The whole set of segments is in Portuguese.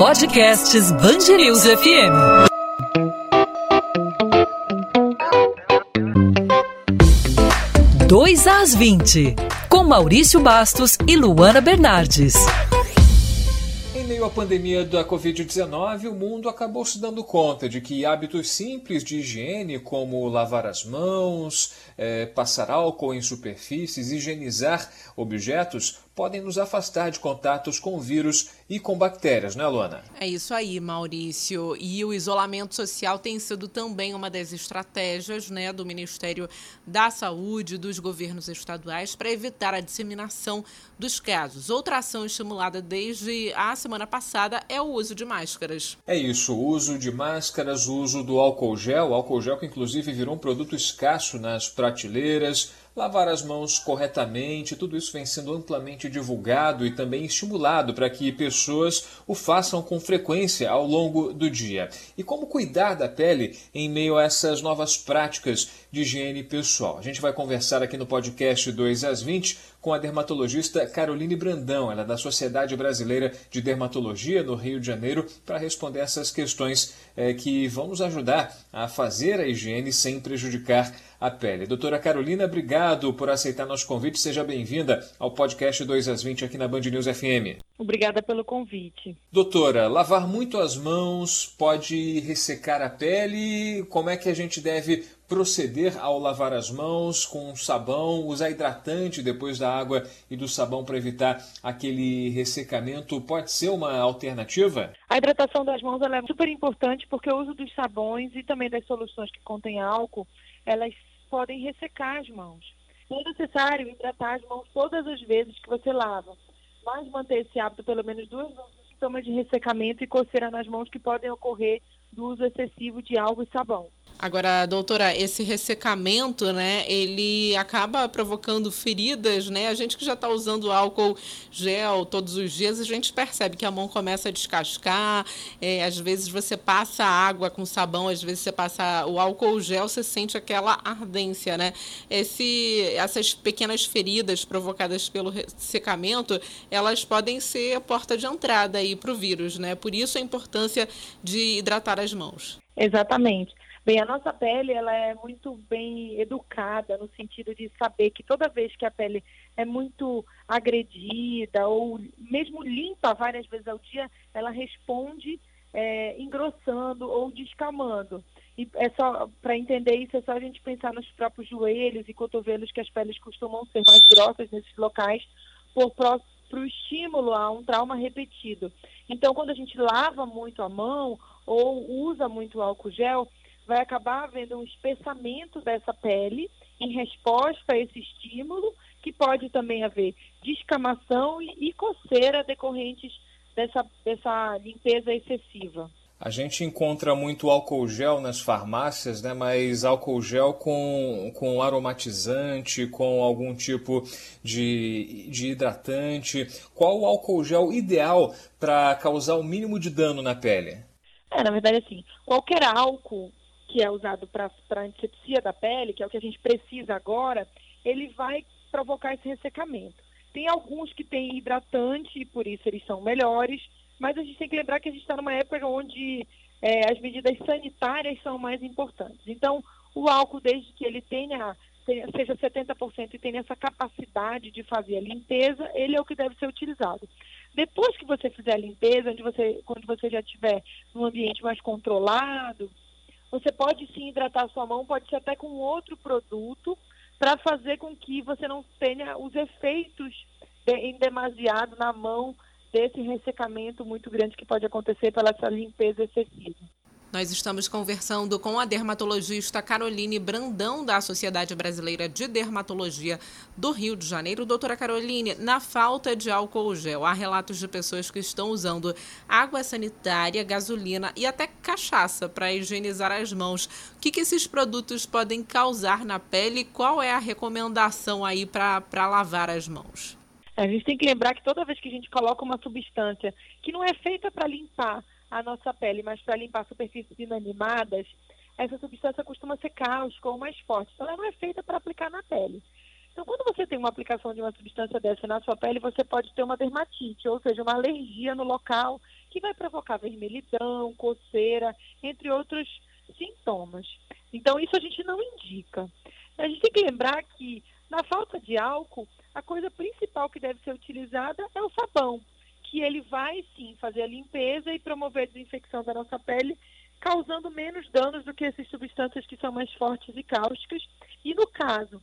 Podcasts Bangerils FM. Dois às 20, com Maurício Bastos e Luana Bernardes meio à pandemia da Covid-19, o mundo acabou se dando conta de que hábitos simples de higiene, como lavar as mãos, é, passar álcool em superfícies, higienizar objetos, podem nos afastar de contatos com vírus e com bactérias, né, Luana? É isso aí, Maurício. E o isolamento social tem sido também uma das estratégias né, do Ministério da Saúde, dos governos estaduais, para evitar a disseminação dos casos. Outra ação estimulada desde a semana passada é o uso de máscaras. É isso, o uso de máscaras, o uso do álcool gel, álcool gel que inclusive virou um produto escasso nas prateleiras lavar as mãos corretamente, tudo isso vem sendo amplamente divulgado e também estimulado para que pessoas o façam com frequência ao longo do dia. E como cuidar da pele em meio a essas novas práticas de higiene pessoal? A gente vai conversar aqui no podcast 2 às 20 com a dermatologista Caroline Brandão, ela é da Sociedade Brasileira de Dermatologia no Rio de Janeiro, para responder essas questões é, que vão nos ajudar a fazer a higiene sem prejudicar a pele. Doutora Carolina, obrigado por aceitar nosso convite. Seja bem-vinda ao podcast 2 às 20 aqui na Band News FM. Obrigada pelo convite. Doutora, lavar muito as mãos pode ressecar a pele? Como é que a gente deve proceder ao lavar as mãos com sabão, usar hidratante depois da água e do sabão para evitar aquele ressecamento? Pode ser uma alternativa? A hidratação das mãos é super importante porque o uso dos sabões e também das soluções que contêm álcool, elas podem ressecar as mãos. É necessário hidratar as mãos todas as vezes que você lava, mas manter esse hábito pelo menos duas vezes sintomas de ressecamento e coceira nas mãos que podem ocorrer do uso excessivo de álcool e sabão. Agora, doutora, esse ressecamento, né, ele acaba provocando feridas, né? A gente que já está usando álcool gel todos os dias, a gente percebe que a mão começa a descascar. É, às vezes você passa água com sabão, às vezes você passa o álcool gel, você sente aquela ardência, né? Esse, essas pequenas feridas provocadas pelo ressecamento, elas podem ser a porta de entrada aí para o vírus, né? Por isso a importância de hidratar as mãos. Exatamente. Bem, a nossa pele ela é muito bem educada no sentido de saber que toda vez que a pele é muito agredida ou mesmo limpa várias vezes ao dia, ela responde é, engrossando ou descamando. E é só para entender isso é só a gente pensar nos próprios joelhos e cotovelos que as peles costumam ser mais grossas nesses locais por para estímulo a um trauma repetido. Então, quando a gente lava muito a mão ou usa muito álcool gel, vai acabar havendo um espessamento dessa pele em resposta a esse estímulo, que pode também haver descamação e, coceira decorrentes dessa, dessa limpeza excessiva. A gente encontra muito álcool gel nas farmácias, né? mas álcool gel com, com aromatizante, com algum tipo de, de hidratante. Qual o álcool gel ideal para causar o mínimo de dano na pele? É, na verdade, assim, qualquer álcool que é usado para antisepsia da pele, que é o que a gente precisa agora, ele vai provocar esse ressecamento. Tem alguns que têm hidratante, e por isso eles são melhores, mas a gente tem que lembrar que a gente está numa época onde é, as medidas sanitárias são mais importantes. Então, o álcool, desde que ele tenha, tenha seja 70% e tenha essa capacidade de fazer a limpeza, ele é o que deve ser utilizado. Depois que você fizer a limpeza, onde você, quando você já estiver num ambiente mais controlado, você pode sim hidratar sua mão, pode ser até com outro produto, para fazer com que você não tenha os efeitos em demasiado na mão desse ressecamento muito grande que pode acontecer pela essa limpeza excessiva. Nós estamos conversando com a dermatologista Caroline Brandão, da Sociedade Brasileira de Dermatologia do Rio de Janeiro. Doutora Caroline, na falta de álcool gel, há relatos de pessoas que estão usando água sanitária, gasolina e até cachaça para higienizar as mãos. O que, que esses produtos podem causar na pele? Qual é a recomendação aí para lavar as mãos? A gente tem que lembrar que toda vez que a gente coloca uma substância que não é feita para limpar a nossa pele, mas para limpar superfícies inanimadas, essa substância costuma ser cáustica ou mais forte. Então, ela não é feita para aplicar na pele. Então, quando você tem uma aplicação de uma substância dessa na sua pele, você pode ter uma dermatite, ou seja, uma alergia no local que vai provocar vermelhidão, coceira, entre outros sintomas. Então, isso a gente não indica. A gente tem que lembrar que, na falta de álcool, a coisa principal que deve ser utilizada é o sabão, que ele vai sim fazer a limpeza e promover a desinfecção da nossa pele, causando menos danos do que essas substâncias que são mais fortes e cáusticas. E no caso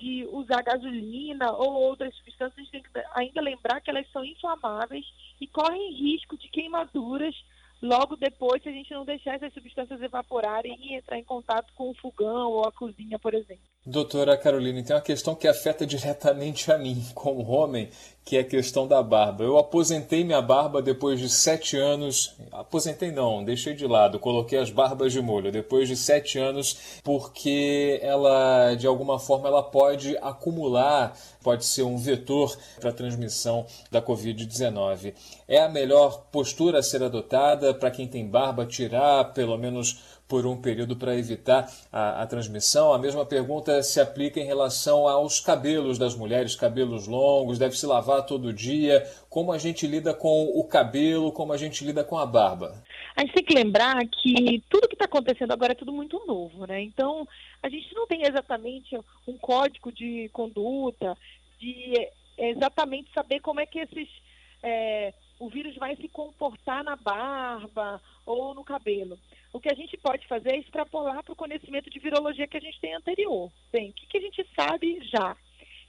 de usar gasolina ou outras substâncias, a gente tem que ainda lembrar que elas são inflamáveis e correm risco de queimaduras logo depois se a gente não deixar essas substâncias evaporarem e entrar em contato com o fogão ou a cozinha, por exemplo. Doutora Carolina, tem uma questão que afeta diretamente a mim, como homem, que é a questão da barba. Eu aposentei minha barba depois de sete anos. Aposentei não, deixei de lado, coloquei as barbas de molho depois de sete anos, porque ela, de alguma forma, ela pode acumular, pode ser um vetor para a transmissão da Covid-19. É a melhor postura a ser adotada para quem tem barba, tirar pelo menos por um período para evitar a, a, transmissão. A mesma pergunta se aplica em relação aos cabelos das mulheres, cabelos longos, deve se lavar todo dia. Como a gente lida com o cabelo, como a gente lida com a barba? A gente tem que lembrar que tudo que está acontecendo agora é tudo muito novo, né? Então, a gente não tem exatamente um código de conduta, de exatamente saber como é que esses. É, o vírus vai se comportar na barba ou no cabelo o que a gente pode fazer é extrapolar para o conhecimento de virologia que a gente tem anterior. Bem, o que, que a gente sabe já?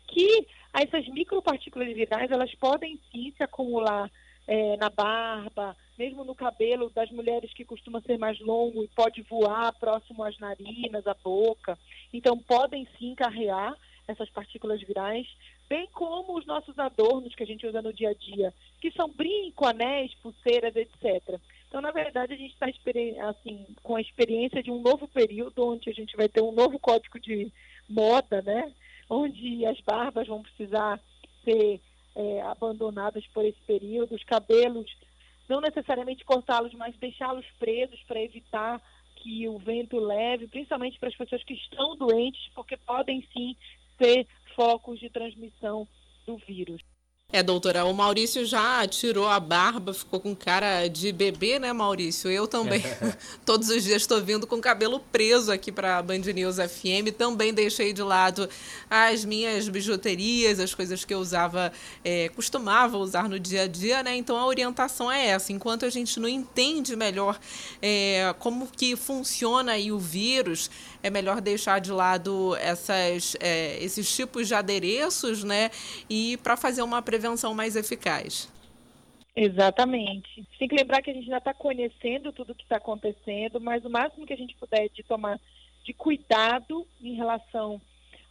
Que essas micropartículas virais, elas podem sim se acumular é, na barba, mesmo no cabelo das mulheres que costuma ser mais longo e pode voar próximo às narinas, à boca. Então, podem sim carregar essas partículas virais, bem como os nossos adornos que a gente usa no dia a dia, que são brinco, anéis, pulseiras, etc. Então, na verdade, a gente está assim, com a experiência de um novo período, onde a gente vai ter um novo código de moda, né? onde as barbas vão precisar ser é, abandonadas por esse período, os cabelos, não necessariamente cortá-los, mas deixá-los presos para evitar que o vento leve, principalmente para as pessoas que estão doentes, porque podem sim ser focos de transmissão do vírus. É, doutora, o Maurício já tirou a barba, ficou com cara de bebê, né, Maurício? Eu também, todos os dias estou vindo com o cabelo preso aqui para a Band News FM. Também deixei de lado as minhas bijuterias, as coisas que eu usava, é, costumava usar no dia a dia, né? Então a orientação é essa. Enquanto a gente não entende melhor é, como que funciona aí o vírus, é melhor deixar de lado essas, é, esses tipos de adereços, né? E para fazer uma prevenção prevenção mais eficaz. Exatamente. Tem que lembrar que a gente já está conhecendo tudo o que está acontecendo, mas o máximo que a gente puder de tomar de cuidado em relação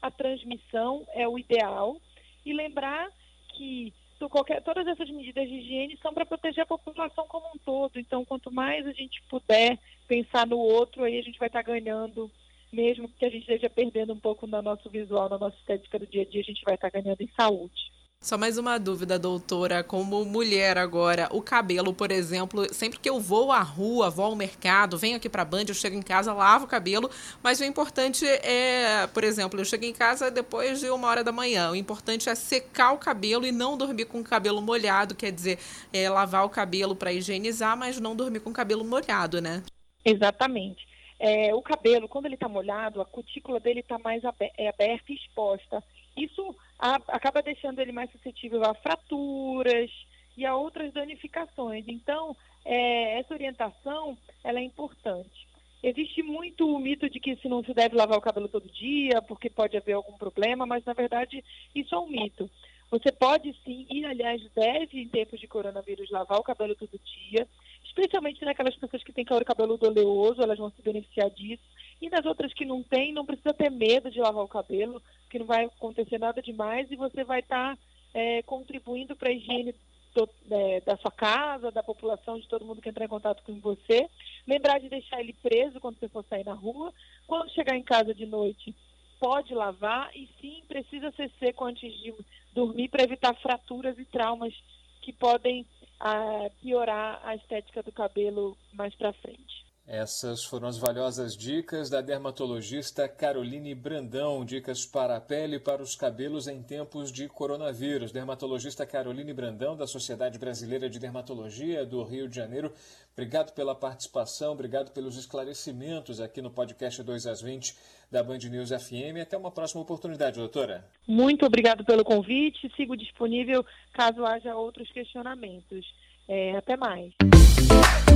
à transmissão é o ideal. E lembrar que qualquer, todas essas medidas de higiene são para proteger a população como um todo. Então, quanto mais a gente puder pensar no outro, aí a gente vai estar tá ganhando, mesmo que a gente esteja perdendo um pouco no nosso visual, na nossa estética do dia a dia, a gente vai estar tá ganhando em saúde. Só mais uma dúvida, doutora. Como mulher agora, o cabelo, por exemplo, sempre que eu vou à rua, vou ao mercado, venho aqui para a Band, eu chego em casa, lavo o cabelo, mas o importante é, por exemplo, eu chego em casa depois de uma hora da manhã. O importante é secar o cabelo e não dormir com o cabelo molhado, quer dizer, é, lavar o cabelo para higienizar, mas não dormir com o cabelo molhado, né? Exatamente. É, o cabelo, quando ele está molhado, a cutícula dele está mais é aberta e exposta. Isso a, acaba deixando ele mais suscetível a fraturas e a outras danificações. Então, é, essa orientação ela é importante. Existe muito o mito de que se não se deve lavar o cabelo todo dia, porque pode haver algum problema, mas na verdade isso é um mito. Você pode sim, e aliás deve, em tempos de coronavírus, lavar o cabelo todo dia, especialmente naquelas pessoas que têm cabelo oleoso, elas vão se beneficiar disso. E nas outras que não têm, não precisa ter medo de lavar o cabelo, que não vai acontecer nada demais e você vai estar tá, é, contribuindo para a higiene do, é, da sua casa, da população, de todo mundo que entrar em contato com você. Lembrar de deixar ele preso quando você for sair na rua. Quando chegar em casa de noite, pode lavar e sim, precisa ser seco antes de dormir para evitar fraturas e traumas que podem ah, piorar a estética do cabelo mais para frente. Essas foram as valiosas dicas da dermatologista Caroline Brandão, dicas para a pele e para os cabelos em tempos de coronavírus. Dermatologista Caroline Brandão, da Sociedade Brasileira de Dermatologia do Rio de Janeiro. Obrigado pela participação, obrigado pelos esclarecimentos aqui no podcast 2 às 20 da Band News FM. Até uma próxima oportunidade, doutora. Muito obrigado pelo convite. Sigo disponível caso haja outros questionamentos. É, até mais.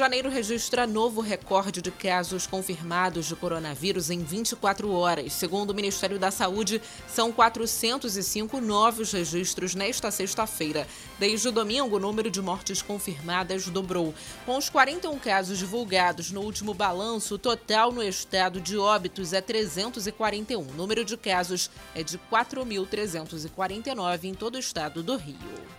Janeiro registra novo recorde de casos confirmados de coronavírus em 24 horas. Segundo o Ministério da Saúde, são 405 novos registros nesta sexta-feira. Desde o domingo, o número de mortes confirmadas dobrou. Com os 41 casos divulgados no último balanço, o total no estado de óbitos é 341. O número de casos é de 4.349 em todo o estado do Rio.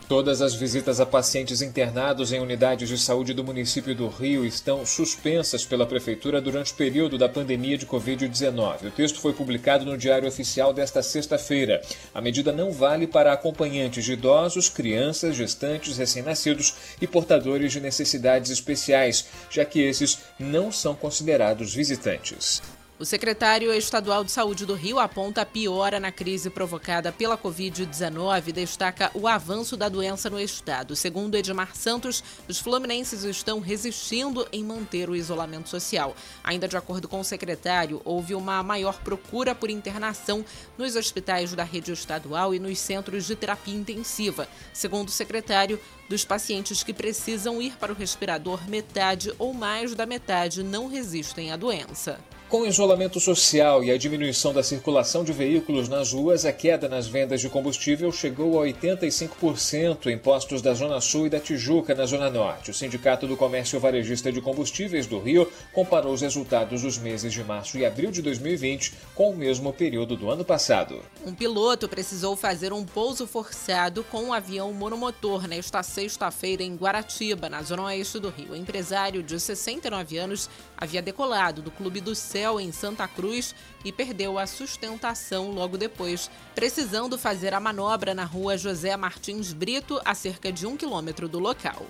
Todas as visitas a pacientes internados em unidades de saúde do município do Rio estão suspensas pela Prefeitura durante o período da pandemia de Covid-19. O texto foi publicado no Diário Oficial desta sexta-feira. A medida não vale para acompanhantes de idosos, crianças, gestantes, recém-nascidos e portadores de necessidades especiais, já que esses não são considerados visitantes. O secretário estadual de Saúde do Rio aponta a piora na crise provocada pela Covid-19 e destaca o avanço da doença no estado. Segundo Edmar Santos, os fluminenses estão resistindo em manter o isolamento social. Ainda de acordo com o secretário, houve uma maior procura por internação nos hospitais da rede estadual e nos centros de terapia intensiva. Segundo o secretário, dos pacientes que precisam ir para o respirador, metade ou mais da metade não resistem à doença. Com o isolamento social e a diminuição da circulação de veículos nas ruas, a queda nas vendas de combustível chegou a 85% em postos da Zona Sul e da Tijuca, na Zona Norte. O Sindicato do Comércio Varejista de Combustíveis do Rio comparou os resultados dos meses de março e abril de 2020 com o mesmo período do ano passado. Um piloto precisou fazer um pouso forçado com um avião monomotor nesta sexta-feira em Guaratiba, na Zona Oeste do Rio. O empresário de 69 anos havia decolado do Clube do Céu em Santa Cruz e perdeu a sustentação logo depois, precisando fazer a manobra na rua José Martins Brito, a cerca de um quilômetro do local.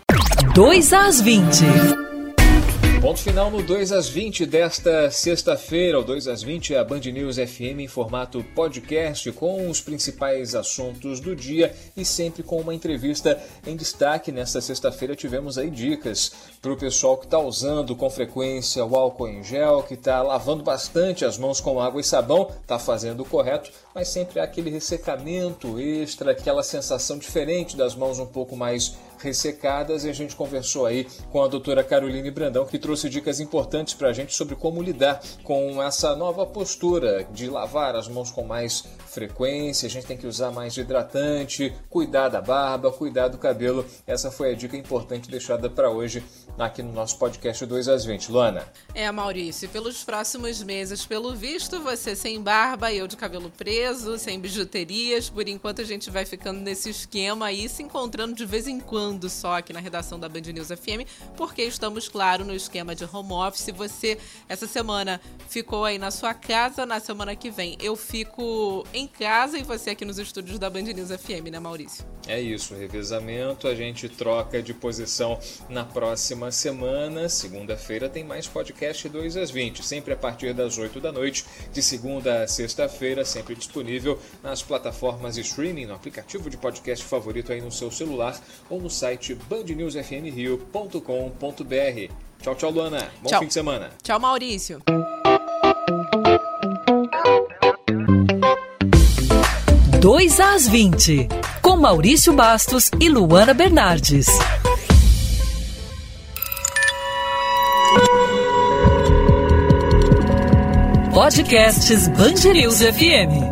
2 às 20. Ponto final no 2 às 20 desta sexta-feira. O 2 às 20 é a Band News FM em formato podcast com os principais assuntos do dia e sempre com uma entrevista em destaque. Nesta sexta-feira tivemos aí dicas para o pessoal que está usando com frequência o álcool em gel, que está lavando bastante as mãos com água e sabão, está fazendo o correto, mas sempre há aquele ressecamento extra, aquela sensação diferente das mãos um pouco mais ressecadas e a gente conversou aí com a doutora Caroline Brandão, que trouxe dicas importantes para a gente sobre como lidar com essa nova postura de lavar as mãos com mais frequência, a gente tem que usar mais hidratante, cuidar da barba, cuidar do cabelo. Essa foi a dica importante deixada para hoje aqui no nosso podcast 2 às 20. Luana. É, Maurício, pelos próximos meses, pelo visto, você sem barba, eu de cabelo preso, sem bijuterias. Por enquanto a gente vai ficando nesse esquema aí, se encontrando de vez em quando só aqui na redação da Band News FM, porque estamos, claro, no esquema de home office. Você, essa semana, ficou aí na sua casa, na semana que vem eu fico em casa e você aqui nos estúdios da Band News FM, né, Maurício? É isso, revezamento, a gente troca de posição na próxima semana. Segunda-feira tem mais podcast 2 às 20, sempre a partir das 8 da noite, de segunda a sexta-feira, sempre disponível nas plataformas de streaming, no aplicativo de podcast favorito aí no seu celular ou no site bandnewsfmrio.com.br. Tchau, tchau, Luana. Bom tchau. fim de semana. Tchau, Maurício. Dois às 20, com Maurício Bastos e Luana Bernardes. Podcasts News FM.